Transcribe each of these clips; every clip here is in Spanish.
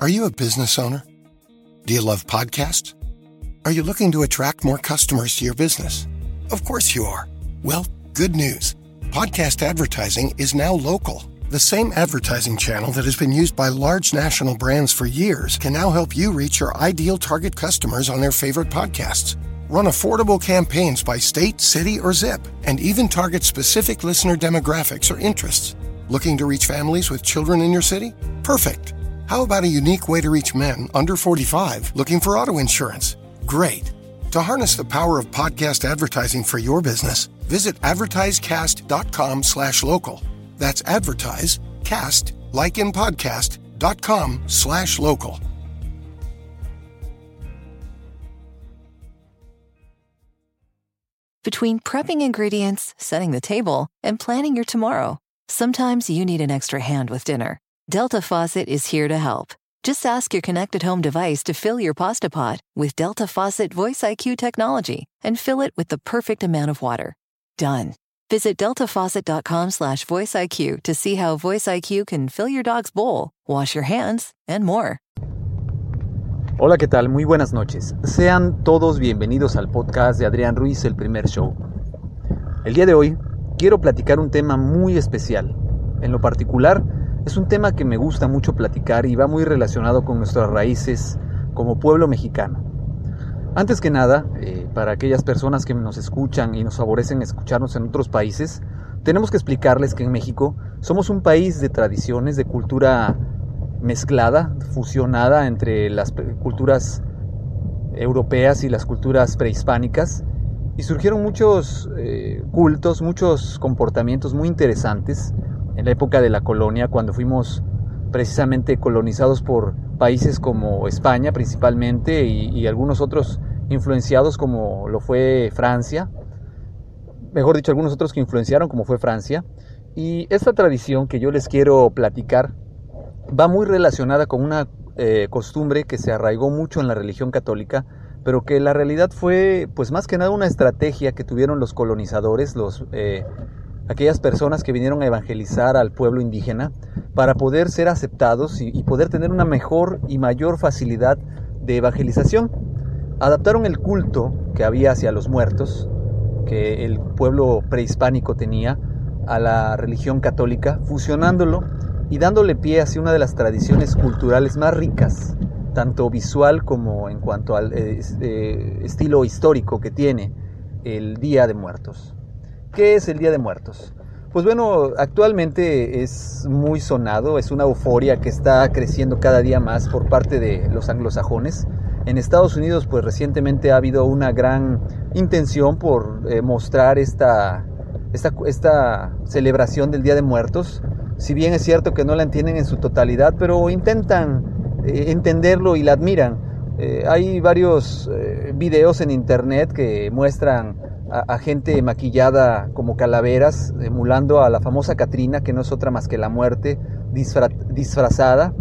Are you a business owner? Do you love podcasts? Are you looking to attract more customers to your business? Of course you are. Well, good news. Podcast advertising is now local. The same advertising channel that has been used by large national brands for years can now help you reach your ideal target customers on their favorite podcasts. Run affordable campaigns by state, city, or zip, and even target specific listener demographics or interests. Looking to reach families with children in your city? Perfect. How about a unique way to reach men under 45 looking for auto insurance? Great. To harness the power of podcast advertising for your business, visit advertisecast.com slash local. That's advertise, cast, like in podcast.com slash local. Between prepping ingredients, setting the table, and planning your tomorrow, sometimes you need an extra hand with dinner. Delta Faucet is here to help. Just ask your connected home device to fill your pasta pot with Delta Faucet Voice IQ technology and fill it with the perfect amount of water. Done. Visit deltafaucet.com slash voiceIQ to see how Voice IQ can fill your dog's bowl, wash your hands, and more. Hola, ¿qué tal? Muy buenas noches. Sean todos bienvenidos al podcast de Adrián Ruiz, el primer show. El día de hoy quiero platicar un tema muy especial. En lo particular, es un tema que me gusta mucho platicar y va muy relacionado con nuestras raíces como pueblo mexicano. Antes que nada, eh, para aquellas personas que nos escuchan y nos favorecen escucharnos en otros países, tenemos que explicarles que en México somos un país de tradiciones, de cultura mezclada, fusionada entre las culturas europeas y las culturas prehispánicas, y surgieron muchos eh, cultos, muchos comportamientos muy interesantes en la época de la colonia, cuando fuimos precisamente colonizados por países como España principalmente y, algunos otros influenciados como lo fue Francia, mejor dicho, algunos otros que influenciaron como fue Francia. Y esta tradición que yo les quiero platicar va muy relacionada con una eh, costumbre que se arraigó mucho en la religión católica, pero que la realidad fue pues más que nada una estrategia que tuvieron los colonizadores, los eh, aquellas personas que vinieron a evangelizar al pueblo indígena para poder ser aceptados y, poder tener una mejor y mayor facilidad de evangelización. Adaptaron el culto que había hacia los muertos, que el pueblo prehispánico tenía, a la religión católica, fusionándolo y dándole pie hacia una de las tradiciones culturales más ricas, tanto visual como en cuanto al eh, eh, estilo histórico que tiene el Día de Muertos. ¿Qué es el Día de Muertos? Pues bueno, actualmente es muy sonado, es una euforia que está creciendo cada día más por parte de los anglosajones. En Estados Unidos, pues recientemente ha habido una gran intención por eh, mostrar esta, esta, celebración del Día de Muertos. Si bien es cierto que no la entienden en su totalidad, pero intentan eh, entenderlo y la admiran. Eh, hay varios videos en internet que muestran a, gente maquillada como calaveras, emulando a la famosa Catrina, que no es otra más que la muerte disfrazada,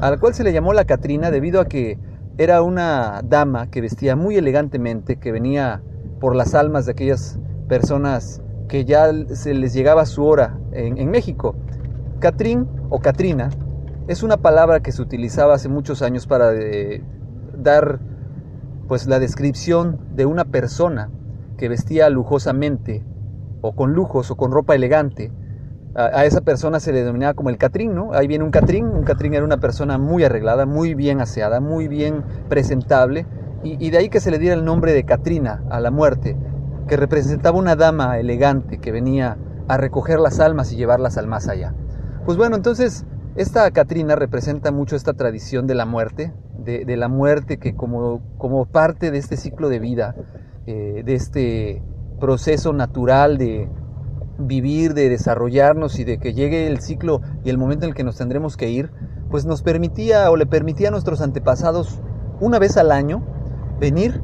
a la cual se le llamó la Catrina debido a que era una dama que vestía muy elegantemente, que venía por las almas de aquellas personas que ya se les llegaba su hora en, México. Catrín o Catrina es una palabra que se utilizaba hace muchos años para eh, dar pues la descripción de una persona que vestía lujosamente, o con lujos, o con ropa elegante, a, esa persona se le denominaba como el Catrín, ¿no? Ahí viene un Catrín, un Catrín era una persona muy arreglada, muy bien aseada, muy bien presentable, y, de ahí que se le diera el nombre de Catrina a la muerte, que representaba una dama elegante que venía a recoger las almas y llevarlas al más allá. Pues bueno, entonces esta Catrina representa mucho esta tradición de la muerte, de, de la muerte que como, como parte de este ciclo de vida eh, de este proceso natural de vivir, de desarrollarnos y de que llegue el ciclo y el momento en el que nos tendremos que ir, pues nos permitía o le permitía a nuestros antepasados una vez al año venir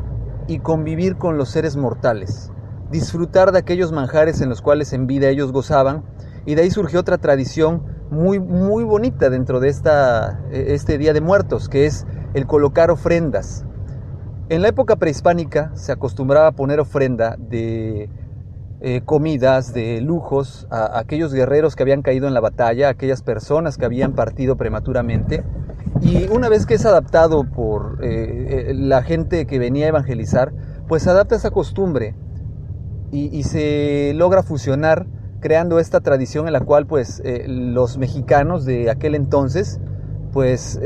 y convivir con los seres mortales, disfrutar de aquellos manjares en los cuales en vida ellos gozaban y de ahí surgió otra tradición muy muy bonita dentro de esta, e, este Día de Muertos, que es el colocar ofrendas. En la época prehispánica se acostumbraba a poner ofrenda de eh, comidas, de lujos a, aquellos guerreros que habían caído en la batalla, a aquellas personas que habían partido prematuramente. Y una vez que es adaptado por eh, eh, la gente que venía a evangelizar, pues se adapta esa costumbre y, se logra fusionar creando esta tradición en la cual pues los mexicanos de aquel entonces pues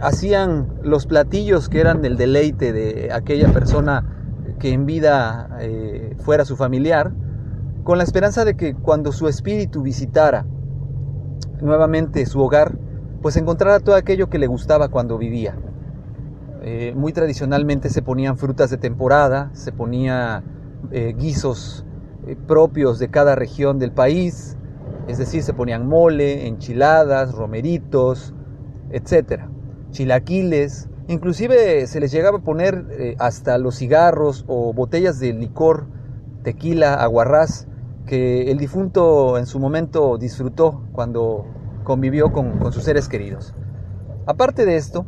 hacían los platillos que eran del deleite de aquella persona que en vida fuera su familiar, con la esperanza de que cuando su espíritu visitara nuevamente su hogar, pues encontrara todo aquello que le gustaba cuando vivía. Eh, muy tradicionalmente se ponían frutas de temporada, se ponía eh, guisos eh, propios de cada región del país, es decir, se ponían mole, enchiladas, romeritos, etc. Chilaquiles, inclusive se les llegaba a poner hasta los cigarros o botellas de licor, tequila, aguarrás, que el difunto en su momento disfrutó cuando convivió con, sus seres queridos. Aparte de esto,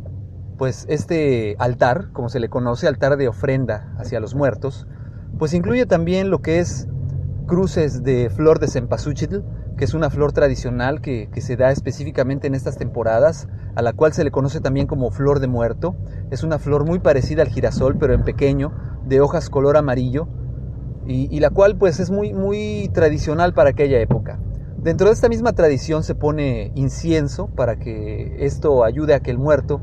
pues este altar, como se le conoce, altar de ofrenda hacia los muertos, pues incluye también lo que es cruces de flor de cempasúchil, que es una flor tradicional que, se da específicamente en estas temporadas, a la cual se le conoce también como flor de muerto. Es una flor muy parecida al girasol, pero en pequeño, de hojas color amarillo, y, la cual pues es muy, muy tradicional para aquella época. Dentro de esta misma tradición se pone incienso para que esto ayude a que el muerto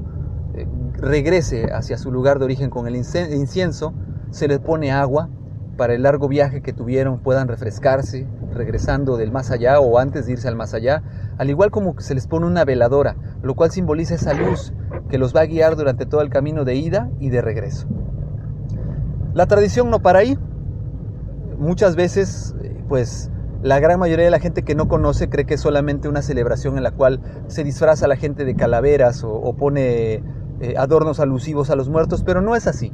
eh, regrese hacia su lugar de origen con el incienso, se le pone agua para el largo viaje que tuvieron puedan refrescarse regresando del más allá o antes de irse al más allá, al igual como se les pone una veladora, lo cual simboliza esa luz que los va a guiar durante todo el camino de ida y de regreso. La tradición no para ahí, muchas veces, pues la gran mayoría de la gente que no conoce cree que es solamente una celebración en la cual se disfraza la gente de calaveras o, pone eh, adornos alusivos a los muertos, pero no es así.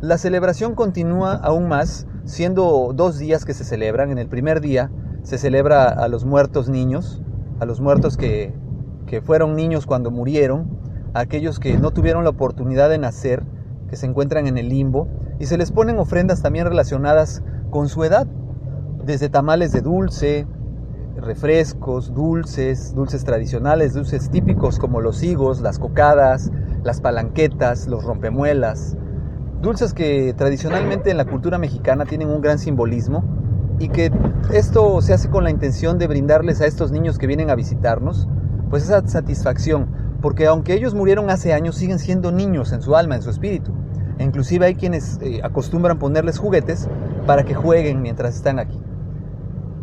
La celebración continúa aún más, siendo dos días que se celebran. En el primer día se celebra a los muertos niños, a los muertos que, que fueron niños cuando murieron, a aquellos que no tuvieron la oportunidad de nacer, que se encuentran en el limbo, y se les ponen ofrendas también relacionadas con su edad, desde tamales de dulce, refrescos, dulces, dulces tradicionales, dulces típicos como los higos, las cocadas, las palanquetas, los rompemuelas, dulces que tradicionalmente en la cultura mexicana tienen un gran simbolismo y que esto se hace con la intención de brindarles a estos niños que vienen a visitarnos, pues esa satisfacción, porque aunque ellos murieron hace años, siguen siendo niños en su alma, en su espíritu. E inclusive hay quienes eh, acostumbran ponerles juguetes para que jueguen mientras están aquí.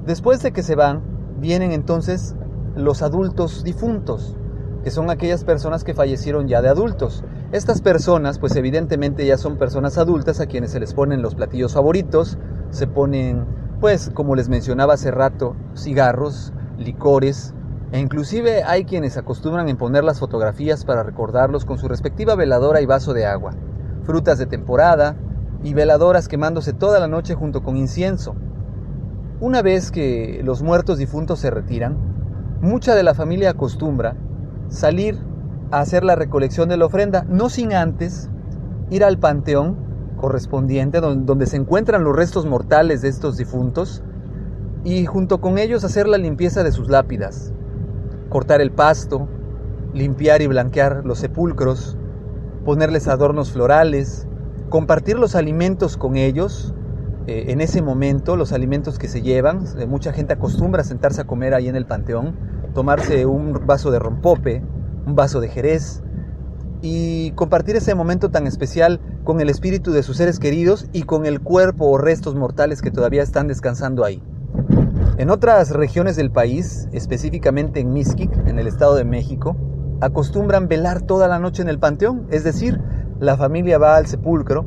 Después de que se van, vienen entonces los adultos difuntos, que son aquellas personas que fallecieron ya de adultos. Estas personas, pues evidentemente ya son personas adultas a quienes se les ponen los platillos favoritos, se ponen, pues como les mencionaba hace rato, cigarros, licores, e inclusive hay quienes acostumbran en poner las fotografías para recordarlos con su respectiva veladora y vaso de agua, frutas de temporada, y veladoras quemándose toda la noche junto con incienso. Una vez que los muertos difuntos se retiran, mucha de la familia acostumbra salir a hacer la recolección de la ofrenda, no sin antes ir al panteón correspondiente donde se encuentran los restos mortales de estos difuntos y junto con ellos hacer la limpieza de sus lápidas, cortar el pasto, limpiar y blanquear los sepulcros, ponerles adornos florales, compartir los alimentos con ellos. Eh, en ese momento, los alimentos que se llevan, eh, mucha gente acostumbra sentarse a comer ahí en el panteón, tomarse un vaso de rompope, un vaso de jerez y compartir ese momento tan especial con el espíritu de sus seres queridos y con el cuerpo o restos mortales que todavía están descansando ahí. En otras regiones del país, específicamente en Mixquic, en el Estado de México, acostumbran velar toda la noche en el panteón, es decir, la familia va al sepulcro,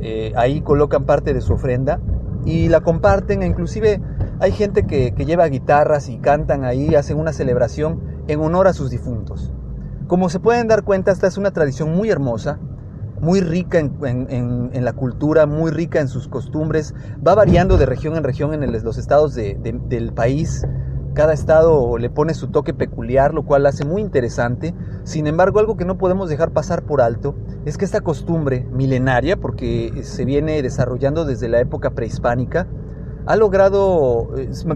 eh, ahí colocan parte de su ofrenda y la comparten, e inclusive hay gente que, lleva guitarras y cantan ahí, hacen una celebración en honor a sus difuntos. Como se pueden dar cuenta, esta es una tradición muy hermosa, muy rica en, la cultura, muy rica en sus costumbres, va variando de región en región en los estados del país, cada estado le pone su toque peculiar, lo cual hace muy interesante. Sin embargo, algo que no podemos dejar pasar por alto es que esta costumbre milenaria, porque se viene desarrollando desde la época prehispánica, ha logrado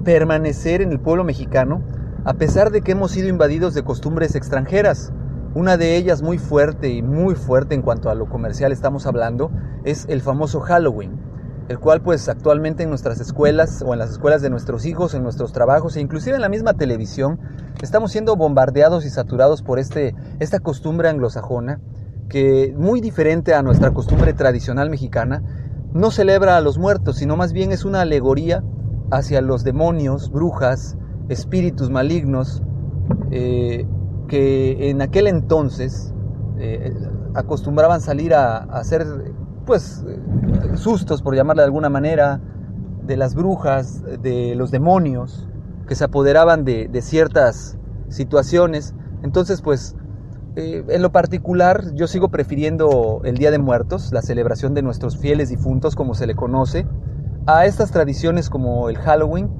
permanecer en el pueblo mexicano a pesar de que hemos sido invadidos de costumbres extranjeras. Una de ellas muy fuerte y muy fuerte en cuanto a lo comercial estamos hablando es el famoso Halloween, el cual pues actualmente en nuestras escuelas o en las escuelas de nuestros hijos, en nuestros trabajos e inclusive en la misma televisión estamos siendo bombardeados y saturados por este, esta costumbre anglosajona que muy diferente a nuestra costumbre tradicional mexicana no celebra a los muertos, sino más bien es una alegoría hacia los demonios, brujas, espíritus malignos, eh, que en aquel entonces eh, acostumbraban salir a, hacer pues sustos, por llamarle de alguna manera, de las brujas, de los demonios, que se apoderaban de, ciertas situaciones. Entonces, pues, eh, en lo particular, yo sigo prefiriendo el Día de Muertos, la celebración de nuestros fieles difuntos, como se le conoce, a estas tradiciones como el Halloween,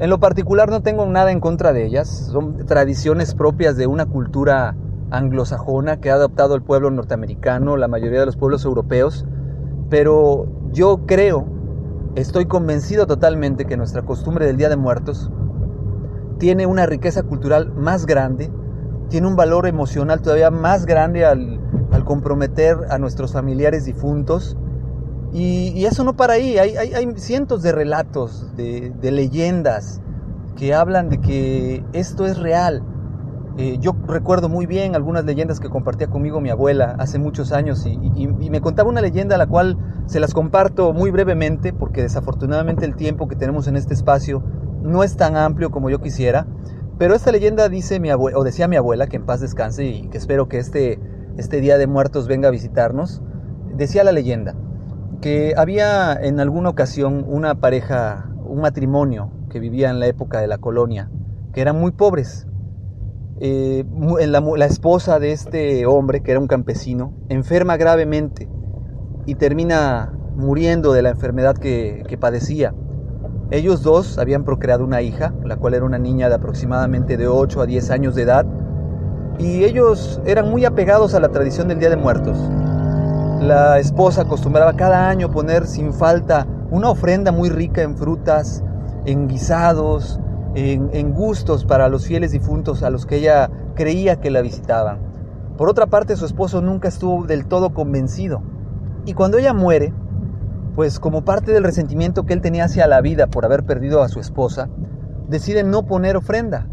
en lo particular no tengo nada en contra de ellas, son tradiciones propias de una cultura anglosajona que ha adoptado el pueblo norteamericano, la mayoría de los pueblos europeos, pero yo creo, estoy convencido totalmente que nuestra costumbre del Día de Muertos tiene una riqueza cultural más grande, tiene un valor emocional todavía más grande al, comprometer a nuestros familiares difuntos y, eso no para ahí, hay, cientos de relatos, de, leyendas que hablan de que esto es real. Eh, yo recuerdo muy bien algunas leyendas que compartía conmigo mi abuela hace muchos años y, me contaba una leyenda a la cual se las comparto muy brevemente porque desafortunadamente el tiempo que tenemos en este espacio no es tan amplio como yo quisiera. Pero esta leyenda dice mi abuela, o decía mi abuela, que en paz descanse y que espero que este, este Día de Muertos venga a visitarnos, decía la leyenda, que había en alguna ocasión una pareja, un matrimonio que vivía en la época de la colonia, que eran muy pobres. Eh, la, esposa de este hombre, que era un campesino, enferma gravemente y termina muriendo de la enfermedad que, que padecía. Ellos dos habían procreado una hija, la cual era una niña de aproximadamente de 8 a 10 años de edad, y ellos eran muy apegados a la tradición del Día de Muertos. La esposa acostumbraba cada año poner sin falta una ofrenda muy rica en frutas, en guisados, en, gustos para los fieles difuntos a los que ella creía que la visitaban. Por otra parte, su esposo nunca estuvo del todo convencido. Y cuando ella muere, pues como parte del resentimiento que él tenía hacia la vida por haber perdido a su esposa, decide no poner ofrenda.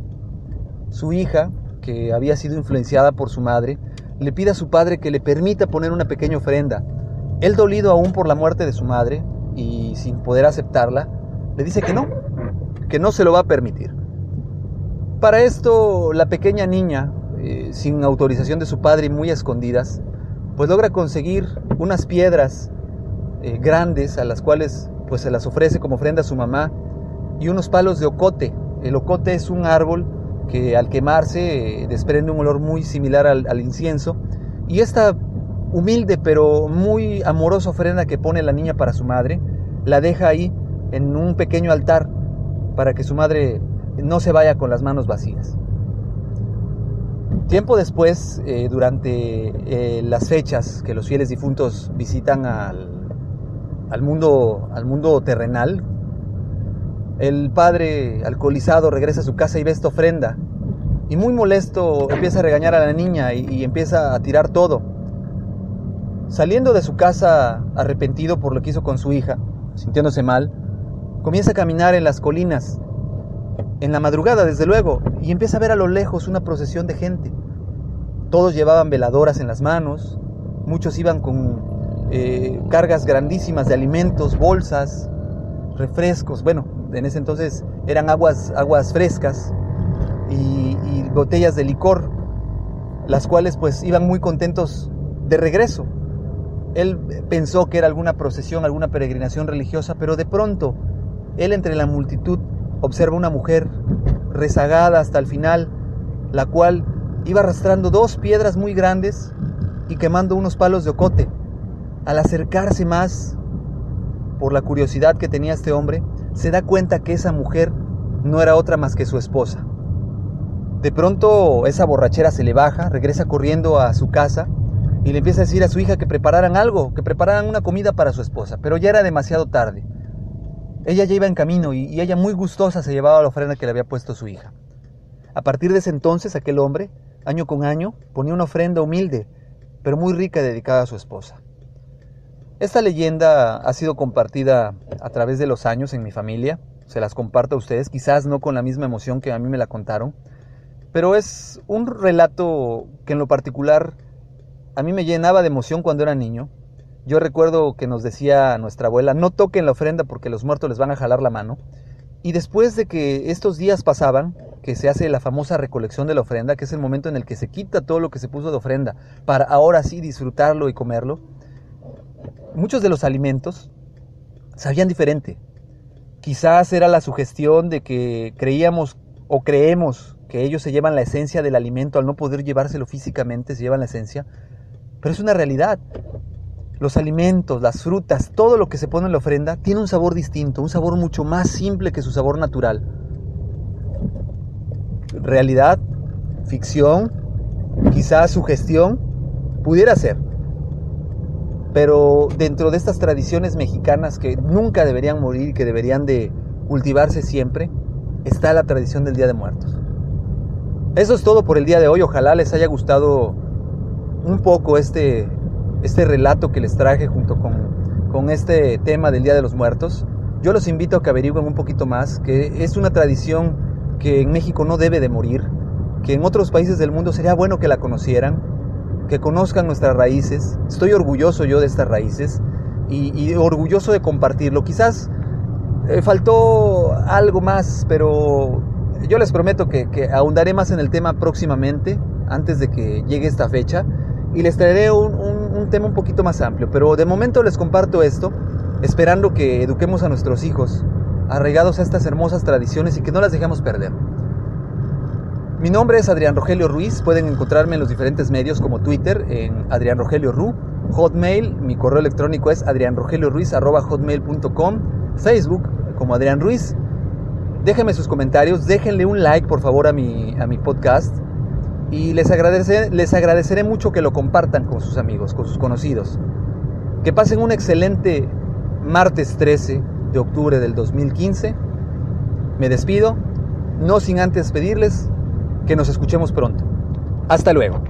Su hija, que había sido influenciada por su madre, le pide a su padre que le permita poner una pequeña ofrenda. Él dolido aún por la muerte de su madre y sin poder aceptarla, le dice que no, que no se lo va a permitir. Para esto, la pequeña niña, eh, sin autorización de su padre y muy escondidas, pues logra conseguir unas piedras eh, grandes a las cuales pues se las ofrece como ofrenda a su mamá y unos palos de ocote. El ocote es un árbol que al quemarse eh, desprende un olor muy similar al, incienso. Y esta humilde pero muy amorosa ofrenda que pone la niña para su madre, la deja ahí en un pequeño altar para que su madre no se vaya con las manos vacías. Tiempo después, eh, durante eh, las fechas que los fieles difuntos visitan al, al, mundo, al mundo terrenal, el padre alcoholizado regresa a su casa y ve esta ofrenda. Y muy molesto empieza a regañar a la niña y, empieza a tirar todo. Saliendo de su casa arrepentido por lo que hizo con su hija, sintiéndose mal, comienza a caminar en las colinas, en la madrugada desde luego, y empieza a ver a lo lejos una procesión de gente. Todos llevaban veladoras en las manos, muchos iban con eh, cargas grandísimas de alimentos, bolsas, refrescos, bueno, en ese entonces eran aguas, aguas frescas y, botellas de licor, las cuales pues iban muy contentos de regreso. Él pensó que era alguna procesión, alguna peregrinación religiosa, pero de pronto él entre la multitud observa una mujer rezagada hasta el final, la cual iba arrastrando dos piedras muy grandes y quemando unos palos de ocote. Al acercarse más, por la curiosidad que tenía este hombre, se da cuenta que esa mujer no era otra más que su esposa. De pronto esa borrachera se le baja, regresa corriendo a su casa y le empieza a decir a su hija que prepararan algo, que prepararan una comida para su esposa, pero ya era demasiado tarde. Ella ya iba en camino y, ella muy gustosa se llevaba la ofrenda que le había puesto su hija. A partir de ese entonces aquel hombre año con año, ponía una ofrenda humilde, pero muy rica dedicada a su esposa. Esta leyenda ha sido compartida a través de los años en mi familia, se las comparto a ustedes, quizás no con la misma emoción que a mí me la contaron, pero es un relato que en lo particular a mí me llenaba de emoción cuando era niño. Yo recuerdo que nos decía nuestra abuela, no toquen la ofrenda porque los muertos les van a jalar la mano. Y después de que estos días pasaban, que se hace la famosa recolección de la ofrenda, que es el momento en el que se quita todo lo que se puso de ofrenda para ahora sí disfrutarlo y comerlo, muchos de los alimentos sabían diferente. Quizás era la sugestión de que creíamos o creemos que ellos se llevan la esencia del alimento al no poder llevárselo físicamente, se llevan la esencia, pero es una realidad. Los alimentos, las frutas, todo lo que se pone en la ofrenda tiene un sabor distinto, un sabor mucho más simple que su sabor natural. Realidad, ficción, quizás sugestión, pudiera ser. Pero dentro de estas tradiciones mexicanas que nunca deberían morir, que deberían de cultivarse siempre, está la tradición del Día de Muertos. Eso es todo por el día de hoy. Ojalá les haya gustado un poco este, este relato que les traje junto con, con este tema del Día de los Muertos. Yo los invito a que averigüen un poquito más, que es una tradición que en México no debe de morir, que en otros países del mundo sería bueno que la conocieran, que conozcan nuestras raíces. Estoy orgulloso yo de estas raíces y, orgulloso de compartirlo. Quizás eh, faltó algo más, pero yo les prometo que, ahondaré más en el tema próximamente, antes de que llegue esta fecha, y les traeré un tema un poquito más amplio. Pero de momento les comparto esto, esperando que eduquemos a nuestros hijos, arraigados a estas hermosas tradiciones y que no las dejemos perder. Mi nombre es Adrián Rogelio Ruiz, pueden encontrarme en los diferentes medios como Twitter en Adrián Rogelio Ru, Hotmail, mi correo electrónico es adrianrogelioruiz.com, Facebook como Adrián Ruiz. Déjenme sus comentarios, déjenle un like por favor a mi, a mi podcast y les agradeceré, les agradeceré mucho que lo compartan con sus amigos, con sus conocidos. Que pasen un excelente martes 13 de octubre del 2015. Me despido, no sin antes pedirles que nos escuchemos pronto. Hasta luego.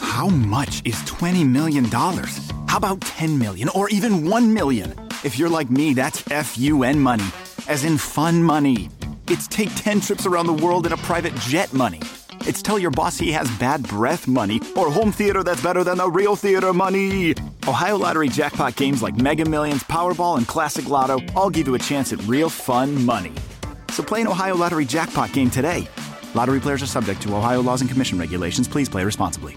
How much is 20 million dollars? How about 10 million or even 1 million? If you're like me, that's FUN money, as in fun money. It's take 10 trips around the world in a private jet money. It's tell your boss he has bad breath money or home theater that's better than the real theater money. Ohio Lottery jackpot games like Mega Millions, Powerball, and Classic Lotto all give you a chance at real fun money. So play an Ohio Lottery jackpot game today Lottery players are subject to Ohio laws and commission regulations. Please play responsibly.